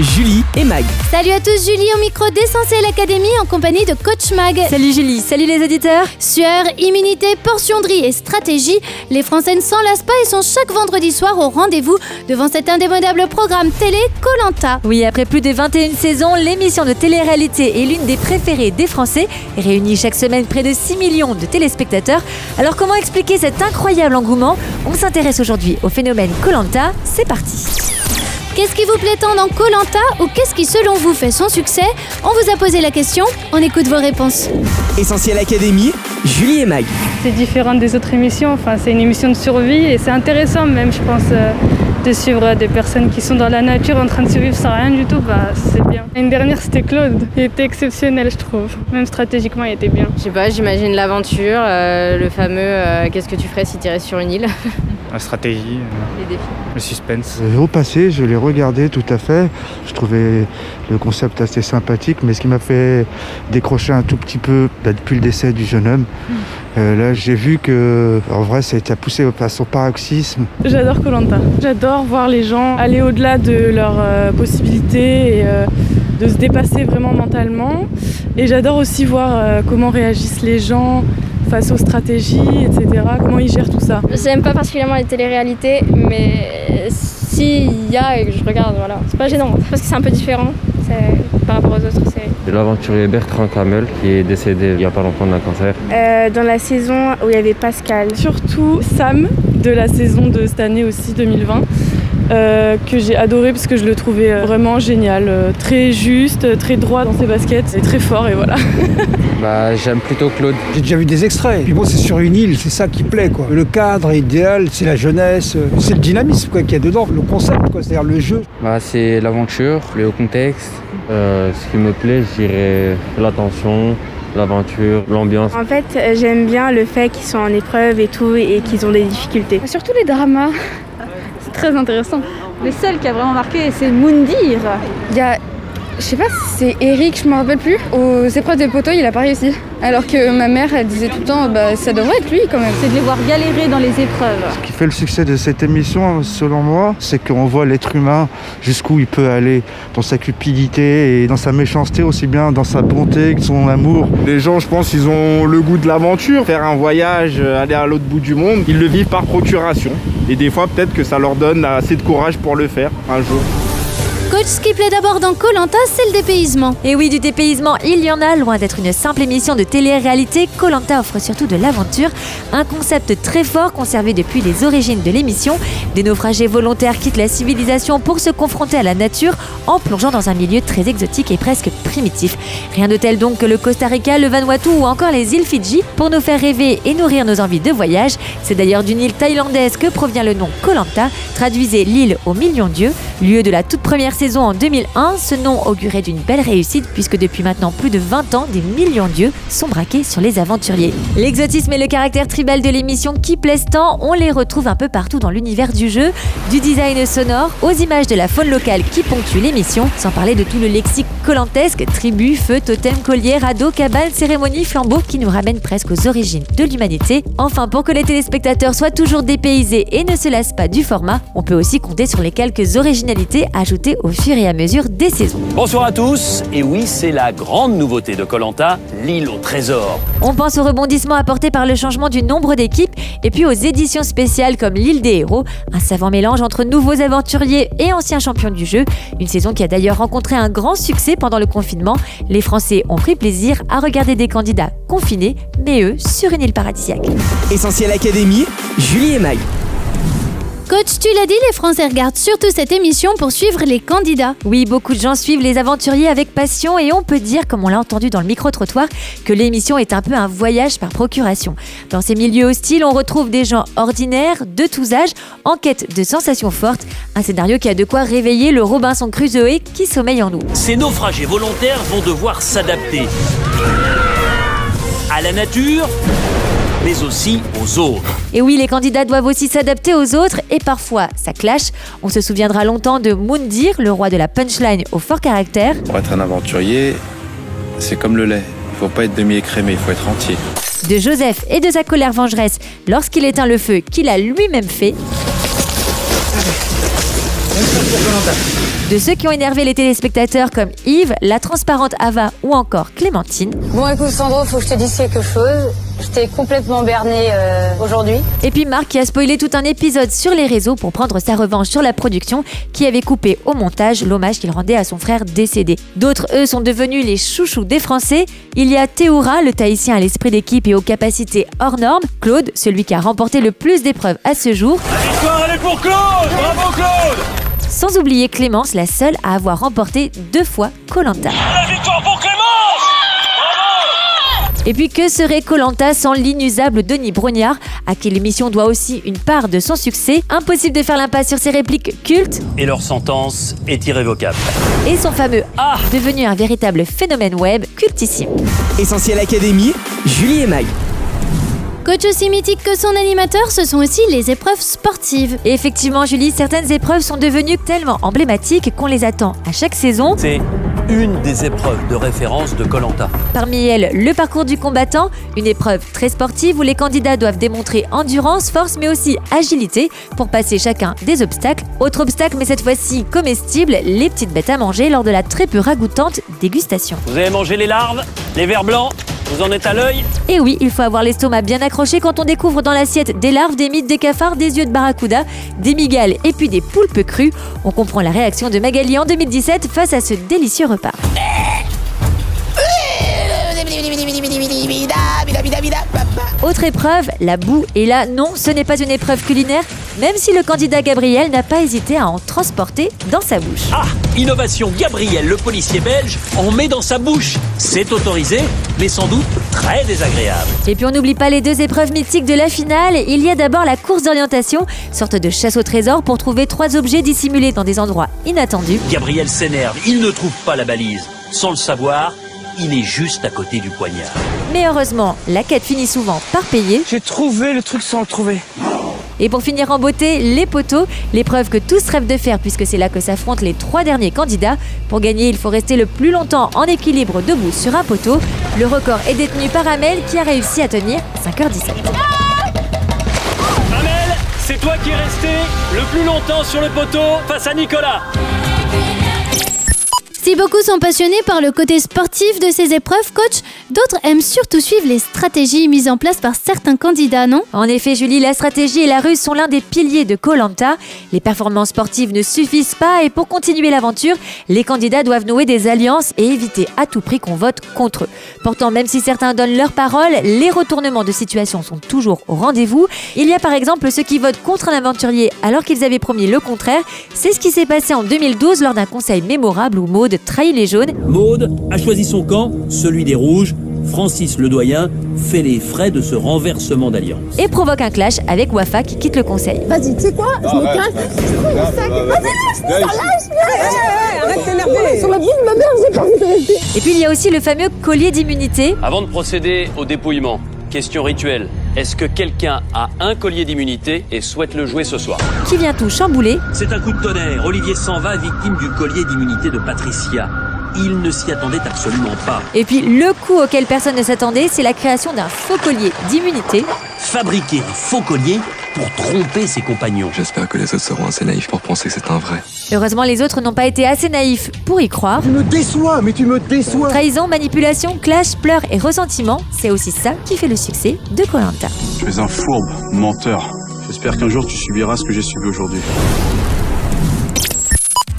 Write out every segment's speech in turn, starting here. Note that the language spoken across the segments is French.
Julie et Mag. Salut à tous, Julie au micro d'Essentiel Académie en compagnie de Coach Mag. Salut Julie, salut les auditeurs. Sueur, immunité, portion de riz et stratégie, les Français ne s'en lassent pas et sont chaque vendredi soir au rendez-vous devant cet indémodable programme télé Colanta. Oui, après plus de 21 saisons, l'émission de télé-réalité est l'une des préférées des Français et réunit chaque semaine près de 6 millions de téléspectateurs. Alors comment expliquer cet incroyable engouement? On s'intéresse aujourd'hui au phénomène Colanta. C'est parti. Qu'est-ce qui vous plaît tant dans Colanta ou qu'est-ce qui selon vous fait son succès On vous a posé la question, on écoute vos réponses. Essentiel Académie. Julie et Mag. C'est différent des autres émissions, enfin, c'est une émission de survie et c'est intéressant même, je pense, euh, de suivre des personnes qui sont dans la nature en train de survivre sans rien du tout, bah, c'est bien. Une dernière, c'était Claude, il était exceptionnel, je trouve. Même stratégiquement, il était bien. Je sais pas, j'imagine l'aventure, euh, le fameux euh, qu'est-ce que tu ferais si tu irais sur une île, La stratégie, euh, les défis. le suspense. Au passé, je l'ai regardé tout à fait. Je trouvais le concept assez sympathique, mais ce qui m'a fait décrocher un tout petit peu bah, depuis le décès du jeune homme, euh, là j'ai vu que en vrai ça a été poussé à son paroxysme. J'adore Colanta. J'adore voir les gens aller au-delà de leurs euh, possibilités et euh, de se dépasser vraiment mentalement. Et j'adore aussi voir euh, comment réagissent les gens face aux stratégies, etc. Comment ils gèrent tout ça? J'aime pas particulièrement les téléréalités, mais s'il y a et que je regarde, voilà, c'est pas gênant parce que c'est un peu différent c'est- par rapport aux autres séries. L'aventurier Bertrand Camel qui est décédé il n'y a pas longtemps d'un cancer. Euh, dans la saison où il y avait Pascal. Surtout Sam de la saison de cette année aussi 2020. Euh, que j'ai adoré parce que je le trouvais euh, vraiment génial, euh, très juste, très droit dans ses baskets et très fort et voilà. Bah, j'aime plutôt Claude. J'ai déjà vu des extraits. Puis bon, c'est sur une île, c'est ça qui plaît, quoi. Le cadre idéal, c'est la jeunesse, c'est le dynamisme, quoi, qu'il y a dedans, le concept, quoi, c'est-à-dire le jeu. Bah, c'est l'aventure, le haut contexte. Euh, ce qui me plaît, je dirais l'attention, l'aventure, l'ambiance. En fait, j'aime bien le fait qu'ils sont en épreuve et tout et qu'ils ont des difficultés. Surtout les dramas, très intéressant. Le seul qui a vraiment marqué, c'est Moundir. Il y a, je sais pas si c'est Eric, je me rappelle plus. Aux épreuves des poteaux, il a pas réussi. Alors que ma mère, elle disait tout le temps, bah ça devrait être lui quand même. C'est de les voir galérer dans les épreuves. Ce qui fait le succès de cette émission, selon moi, c'est qu'on voit l'être humain jusqu'où il peut aller dans sa cupidité et dans sa méchanceté, aussi bien dans sa bonté que son amour. Les gens, je pense, ils ont le goût de l'aventure. Faire un voyage, aller à l'autre bout du monde, ils le vivent par procuration. Et des fois, peut-être que ça leur donne assez de courage pour le faire un jour. Coach, ce qui plaît d'abord dans Colanta, c'est le dépaysement. Et oui, du dépaysement, il y en a, loin d'être une simple émission de télé-réalité, Colanta offre surtout de l'aventure, un concept très fort conservé depuis les origines de l'émission. Des naufragés volontaires quittent la civilisation pour se confronter à la nature en plongeant dans un milieu très exotique et presque primitif. Rien de tel donc que le Costa Rica, le Vanuatu ou encore les îles Fidji pour nous faire rêver et nourrir nos envies de voyage. C'est d'ailleurs d'une île thaïlandaise que provient le nom Colanta, traduisez l'île aux millions d'yeux, lieu de la toute première saison en 2001. Ce nom augurait d'une belle réussite puisque depuis maintenant plus de 20 ans, des millions d'yeux sont braqués sur les aventuriers. L'exotisme et le caractère tribal de l'émission qui plaisent tant, on les retrouve un peu partout dans l'univers du jeu, du design sonore aux images de la faune locale qui ponctue l'émission, sans parler de tout le lexique colantesque, tribus, feux, totems, colliers, radeaux, cabanes, cérémonies, flambeaux qui nous ramènent presque aux origines de l'humanité. Enfin, pour que les téléspectateurs soient toujours dépaysés et ne se lassent pas du format, on peut aussi compter sur les quelques originalités ajoutées au fur et à mesure des saisons. Bonsoir à tous. Et oui, c'est la grande nouveauté de Colanta, l'île au trésor. On pense au rebondissement apporté par le changement du nombre d'équipes et puis aux éditions spéciales comme l'île des héros, un savant mélange entre nouveaux aventuriers et anciens champions du jeu. Une saison qui a d'ailleurs rencontré un grand succès pendant le confinement. Les Français ont pris plaisir à regarder des candidats confinés, mais eux sur une île paradisiaque. Essentiel Académie. Julie et Mag. Coach, tu l'as dit, les Français regardent surtout cette émission pour suivre les candidats. Oui, beaucoup de gens suivent les aventuriers avec passion et on peut dire, comme on l'a entendu dans le micro-trottoir, que l'émission est un peu un voyage par procuration. Dans ces milieux hostiles, on retrouve des gens ordinaires, de tous âges, en quête de sensations fortes. Un scénario qui a de quoi réveiller le Robinson Crusoe qui sommeille en nous. Ces naufragés volontaires vont devoir s'adapter à la nature, mais aussi aux autres. Et oui, les candidats doivent aussi s'adapter aux autres et parfois ça clash. On se souviendra longtemps de Moundir, le roi de la punchline au fort caractère. Pour être un aventurier, c'est comme le lait. Il faut pas être demi-écrémé, il faut être entier. de Joseph et de sa colère vengeresse lorsqu'il éteint le feu qu'il a lui-même fait, de ceux qui ont énervé les téléspectateurs comme Yves, la transparente Ava ou encore Clémentine. Bon, écoute, Sandro, faut que je te dise quelque chose. Je t'ai complètement berné euh, aujourd'hui. Et puis Marc qui a spoilé tout un épisode sur les réseaux pour prendre sa revanche sur la production qui avait coupé au montage l'hommage qu'il rendait à son frère décédé. D'autres, eux, sont devenus les chouchous des Français. Il y a Théoura, le Tahitien à l'esprit d'équipe et aux capacités hors normes. Claude, celui qui a remporté le plus d'épreuves à ce jour. La victoire, elle est pour Claude Bravo Claude Sans oublier Clémence, la seule à avoir remporté deux fois Colanta. La victoire pour Et puis que serait Colanta sans l'inusable Denis Brognard, à qui l'émission doit aussi une part de son succès? Impossible de faire l'impasse sur ses répliques cultes Et leur sentence est irrévocable. et son fameux A, devenu un véritable phénomène web cultissime. Essentiel Académie, Julie et Mag. Coach aussi mythique que son animateur, ce sont aussi les épreuves sportives. Et effectivement, Julie, certaines épreuves sont devenues tellement emblématiques qu'on les attend à chaque saison. C'est une des épreuves de référence de Colanta. Parmi elles, le parcours du combattant, une épreuve très sportive où les candidats doivent démontrer endurance, force, mais aussi agilité pour passer chacun des obstacles. Autre obstacle, mais cette fois-ci comestible, les petites bêtes à manger lors de la très peu ragoûtante dégustation. Vous avez mangé les larves, les vers blancs, vous en êtes à l'œil? Et oui, il faut avoir l'estomac bien accroché quand on découvre dans l'assiette des larves, des mythes, des cafards, des yeux de barracuda, des migales et puis des poulpes crues. On comprend la réaction de Magali en 2017 face à ce délicieux repas. Autre épreuve, la boue. Et là, non, ce n'est pas une épreuve culinaire, même si le candidat Gabriel n'a pas hésité à en transporter dans sa bouche. Ah Innovation Gabriel, le policier belge, en met dans sa bouche. C'est autorisé, mais sans doute très désagréable. Et puis on n'oublie pas les deux épreuves mythiques de la finale. Il y a d'abord la course d'orientation, sorte de chasse au trésor pour trouver trois objets dissimulés dans des endroits inattendus. Gabriel s'énerve, il ne trouve pas la balise. Sans le savoir, il est juste à côté du poignard. Mais heureusement, la quête finit souvent par payer. J'ai trouvé le truc sans le trouver. Et pour finir en beauté, les poteaux, l'épreuve que tous rêvent de faire puisque c'est là que s'affrontent les trois derniers candidats. Pour gagner, il faut rester le plus longtemps en équilibre debout sur un poteau. Le record est détenu par Amel qui a réussi à tenir 5h17. Amel, c'est toi qui es resté le plus longtemps sur le poteau face à Nicolas. Si beaucoup sont passionnés par le côté sportif de ces épreuves, coach, d'autres aiment surtout suivre les stratégies mises en place par certains candidats, non? En effet, Julie, la stratégie et la ruse sont l'un des piliers de Colanta. Les performances sportives ne suffisent pas et pour continuer l'aventure, les candidats doivent nouer des alliances et éviter à tout prix qu'on vote contre eux. Pourtant, même si certains donnent leur parole, les retournements de situation sont toujours au rendez-vous. Il y a par exemple ceux qui votent contre un aventurier alors qu'ils avaient promis le contraire. C'est ce qui s'est passé en 2012 lors d'un conseil mémorable où Maude trahit les jaunes. Maude a choisi son camp, celui des rouges. Francis le doyen fait les frais de ce renversement d'alliance. et provoque un clash avec Wafa qui quitte le conseil. Vas-y, tu sais quoi? Je me casse. Je trouve mon sac. Vas-y, lâche, lâche, arrête de t'énerver. Sur la vie de ma mère, j'ai pas envie de rester. Et puis il y a aussi le fameux collier d'immunité. Avant de procéder au dépouillement, question rituelle. Est-ce que quelqu'un a un collier d'immunité et souhaite le jouer ce soir qui vient tout chambouler. C'est un coup de tonnerre. Olivier s'en va, victime du collier d'immunité de Patricia. Il ne s'y attendait absolument pas. Et puis le coup auquel personne ne s'attendait, c'est la création d'un faux collier d'immunité. Fabriquer un faux collier pour tromper ses compagnons. J'espère que les autres seront assez naïfs pour penser que c'est un vrai. Heureusement, les autres n'ont pas été assez naïfs pour y croire. Tu me déçois, mais tu me déçois. Trahison, manipulation, clash, pleurs et ressentiment, c'est aussi ça qui fait le succès de Colanta. Tu es un fourbe, menteur. J'espère qu'un jour tu subiras ce que j'ai subi aujourd'hui.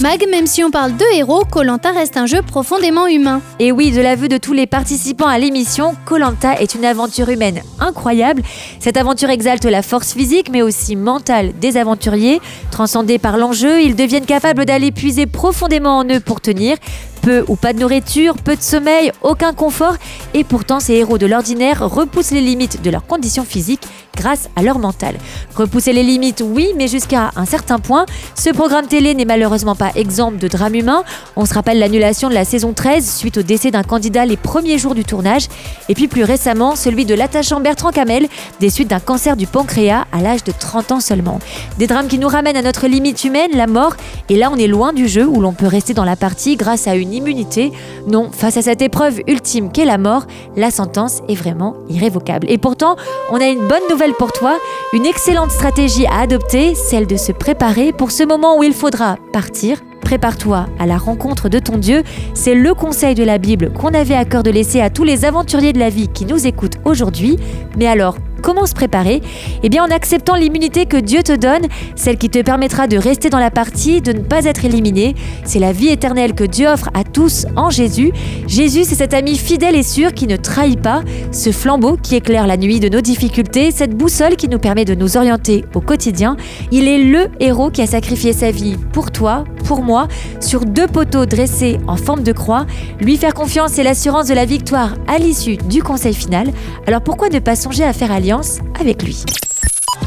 Mag, même si on parle de héros, Colanta reste un jeu profondément humain. Et oui, de l'aveu de tous les participants à l'émission, Colanta est une aventure humaine incroyable. Cette aventure exalte la force physique mais aussi mentale des aventuriers. Transcendés par l'enjeu, ils deviennent capables d'aller puiser profondément en eux pour tenir. Peu ou pas de nourriture, peu de sommeil, aucun confort, et pourtant ces héros de l'ordinaire repoussent les limites de leurs conditions physiques grâce à leur mental. Repousser les limites, oui, mais jusqu'à un certain point. Ce programme télé n'est malheureusement pas exempt de drame humain. On se rappelle l'annulation de la saison 13 suite au décès d'un candidat les premiers jours du tournage, et puis plus récemment celui de l'attachant Bertrand Camel, des suites d'un cancer du pancréas à l'âge de 30 ans seulement. Des drames qui nous ramènent à notre limite humaine, la mort, et là on est loin du jeu où l'on peut rester dans la partie grâce à une immunité. Non, face à cette épreuve ultime qu'est la mort, la sentence est vraiment irrévocable. Et pourtant, on a une bonne nouvelle pour toi, une excellente stratégie à adopter, celle de se préparer pour ce moment où il faudra partir, Prépare-toi à la rencontre de ton Dieu. C'est le conseil de la Bible qu'on avait à cœur de laisser à tous les aventuriers de la vie qui nous écoutent aujourd'hui. Mais alors, Comment se préparer? Eh bien en acceptant l'immunité que Dieu te donne, celle qui te permettra de rester dans la partie, de ne pas être éliminé. C'est la vie éternelle que Dieu offre à tous en Jésus. Jésus, c'est cet ami fidèle et sûr qui ne trahit pas, ce flambeau qui éclaire la nuit de nos difficultés, cette boussole qui nous permet de nous orienter au quotidien. Il est le héros qui a sacrifié sa vie pour toi, pour moi, sur deux poteaux dressés en forme de croix. Lui faire confiance et l'assurance de la victoire à l'issue du conseil final. Alors pourquoi ne pas songer à faire alliance avec lui?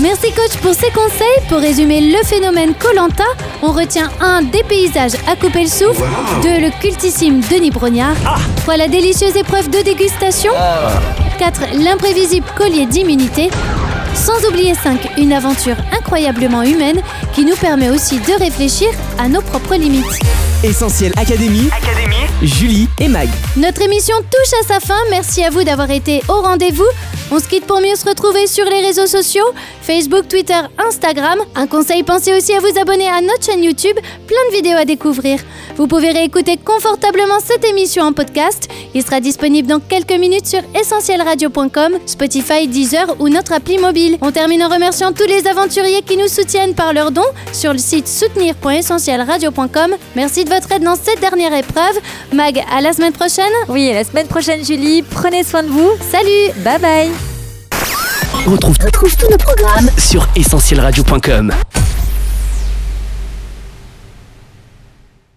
Merci coach pour ces conseils. Pour résumer le phénomène Colanta, on retient 1. Des paysages à couper le souffle. 2. Le cultissime Denis Brognard. 3. La délicieuse épreuve de dégustation. 4. L'imprévisible collier d'immunité. Sans oublier 5. Une aventure incroyablement humaine qui nous permet aussi de réfléchir à nos propres limites. Essentiel Académie, Julie et Mag. Notre émission touche à sa fin. Merci à vous d'avoir été au rendez-vous. On se quitte pour mieux se retrouver sur les réseaux sociaux Facebook, Twitter, Instagram. Un conseil, pensez aussi à vous abonner à notre chaîne YouTube. Plein de vidéos à découvrir. Vous pouvez réécouter confortablement cette émission en podcast. Il sera disponible dans quelques minutes sur essentielradio.com, Spotify, Deezer ou notre appli mobile. On termine en remerciant tous les aventuriers qui nous soutiennent par leurs dons sur le site soutenir.essentielradio.com. Merci de votre aide dans cette dernière épreuve. Mag, à la semaine prochaine. Oui, à la semaine prochaine, Julie. Prenez soin de vous. Salut, bye bye. On retrouve, tous nos programmes sur essentielradio.com.